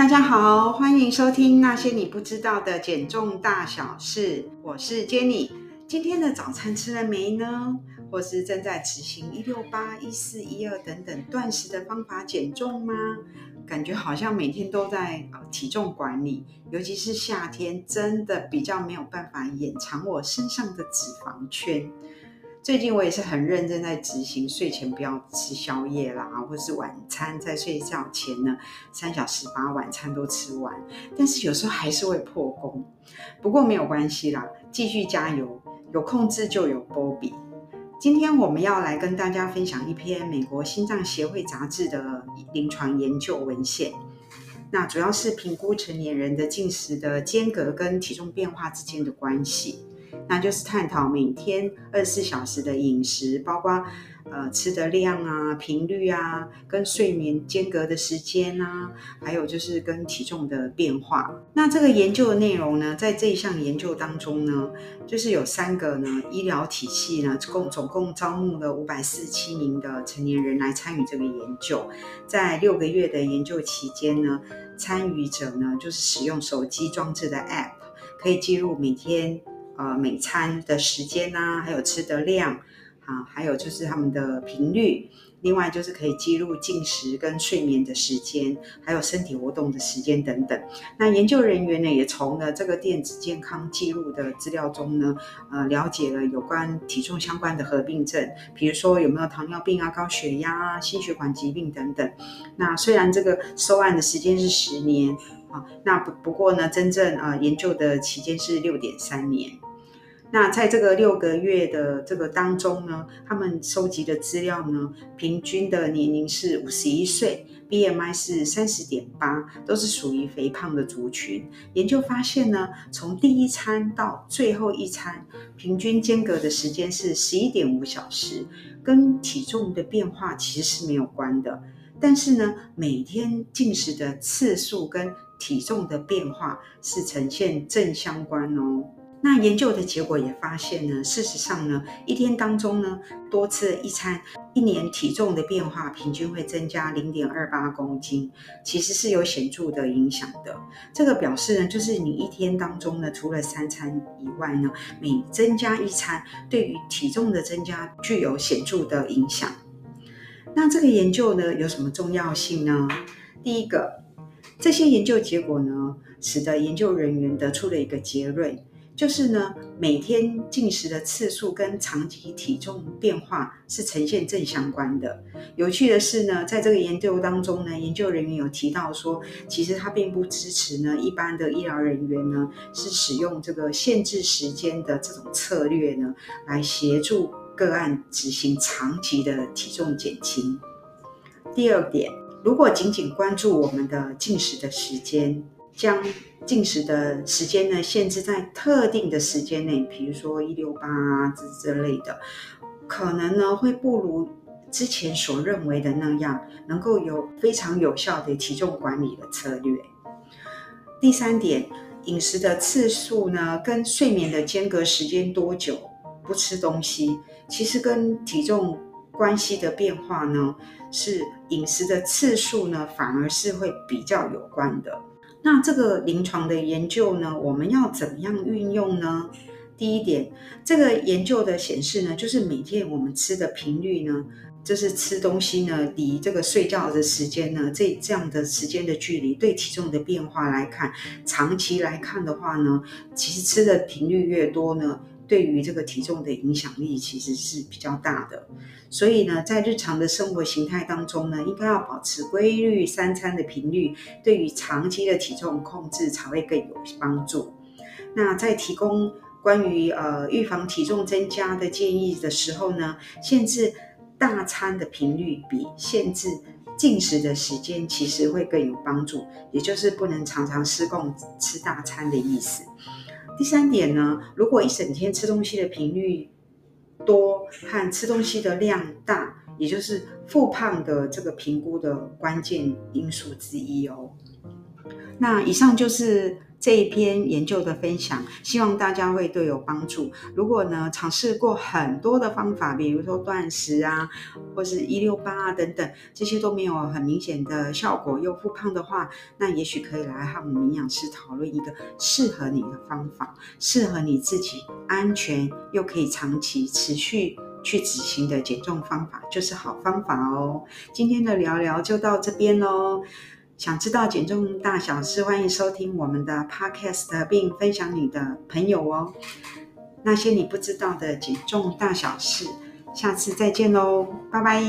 大家好，欢迎收听那些你不知道的减重大小事。我是 Jenny。今天的早餐吃了没呢？或是正在执行一六八、一四一二等等断食的方法减重吗？感觉好像每天都在体重管理，尤其是夏天，真的比较没有办法掩藏我身上的脂肪圈。最近我也是很认真在执行，睡前不要吃宵夜啦，或是晚餐在睡觉前呢，三小时把晚餐都吃完。但是有时候还是会破功，不过没有关系啦，继续加油，有控制就有波比。今天我们要来跟大家分享一篇美国心脏协会杂志的临床研究文献，那主要是评估成年人的进食的间隔跟体重变化之间的关系。那就是探讨每天二十四小时的饮食，包括呃吃的量啊、频率啊，跟睡眠间隔的时间啊，还有就是跟体重的变化。那这个研究的内容呢，在这一项研究当中呢，就是有三个呢医疗体系呢，共总共招募了五百四十七名的成年人来参与这个研究。在六个月的研究期间呢，参与者呢就是使用手机装置的 App，可以记录每天。呃，每餐的时间啊，还有吃的量，啊，还有就是他们的频率，另外就是可以记录进食跟睡眠的时间，还有身体活动的时间等等。那研究人员呢，也从了这个电子健康记录的资料中呢，呃，了解了有关体重相关的合并症，比如说有没有糖尿病啊、高血压啊、心血管疾病等等。那虽然这个收案的时间是十年啊，那不不过呢，真正呃研究的期间是六点三年。那在这个六个月的这个当中呢，他们收集的资料呢，平均的年龄是五十一岁，BMI 是三十点八，都是属于肥胖的族群。研究发现呢，从第一餐到最后一餐，平均间隔的时间是十一点五小时，跟体重的变化其实是没有关的。但是呢，每天进食的次数跟体重的变化是呈现正相关哦。那研究的结果也发现呢，事实上呢，一天当中呢，多吃一餐，一年体重的变化平均会增加零点二八公斤，其实是有显著的影响的。这个表示呢，就是你一天当中呢，除了三餐以外呢，每增加一餐，对于体重的增加具有显著的影响。那这个研究呢，有什么重要性呢？第一个，这些研究结果呢，使得研究人员得出了一个结论。就是呢，每天进食的次数跟长期体重变化是呈现正相关的。有趣的是呢，在这个研究当中呢，研究人员有提到说，其实他并不支持呢一般的医疗人员呢是使用这个限制时间的这种策略呢，来协助个案执行长期的体重减轻。第二点，如果仅仅关注我们的进食的时间，将进食的时间呢，限制在特定的时间内，比如说一六八啊之之类的，可能呢会不如之前所认为的那样，能够有非常有效的体重管理的策略。第三点，饮食的次数呢，跟睡眠的间隔时间多久不吃东西，其实跟体重关系的变化呢，是饮食的次数呢，反而是会比较有关的。那这个临床的研究呢，我们要怎么样运用呢？第一点，这个研究的显示呢，就是每天我们吃的频率呢，就是吃东西呢，离这个睡觉的时间呢，这这样的时间的距离，对体重的变化来看，长期来看的话呢，其实吃的频率越多呢。对于这个体重的影响力其实是比较大的，所以呢，在日常的生活形态当中呢，应该要保持规律三餐的频率，对于长期的体重控制才会更有帮助。那在提供关于呃预防体重增加的建议的时候呢，限制大餐的频率比限制进食的时间其实会更有帮助，也就是不能常常失控吃大餐的意思。第三点呢，如果一整天吃东西的频率多和吃东西的量大，也就是复胖的这个评估的关键因素之一哦。那以上就是这一篇研究的分享，希望大家会对有帮助。如果呢，尝试过很多的方法，比如说断食啊，或是一六八啊等等，这些都没有很明显的效果又复胖的话，那也许可以来和我们营养师讨论一个适合你的方法，适合你自己安全又可以长期持续去执行的减重方法，就是好方法哦。今天的聊聊就到这边喽。想知道减重大小事，欢迎收听我们的 Podcast，并分享你的朋友哦。那些你不知道的减重大小事，下次再见喽，拜拜。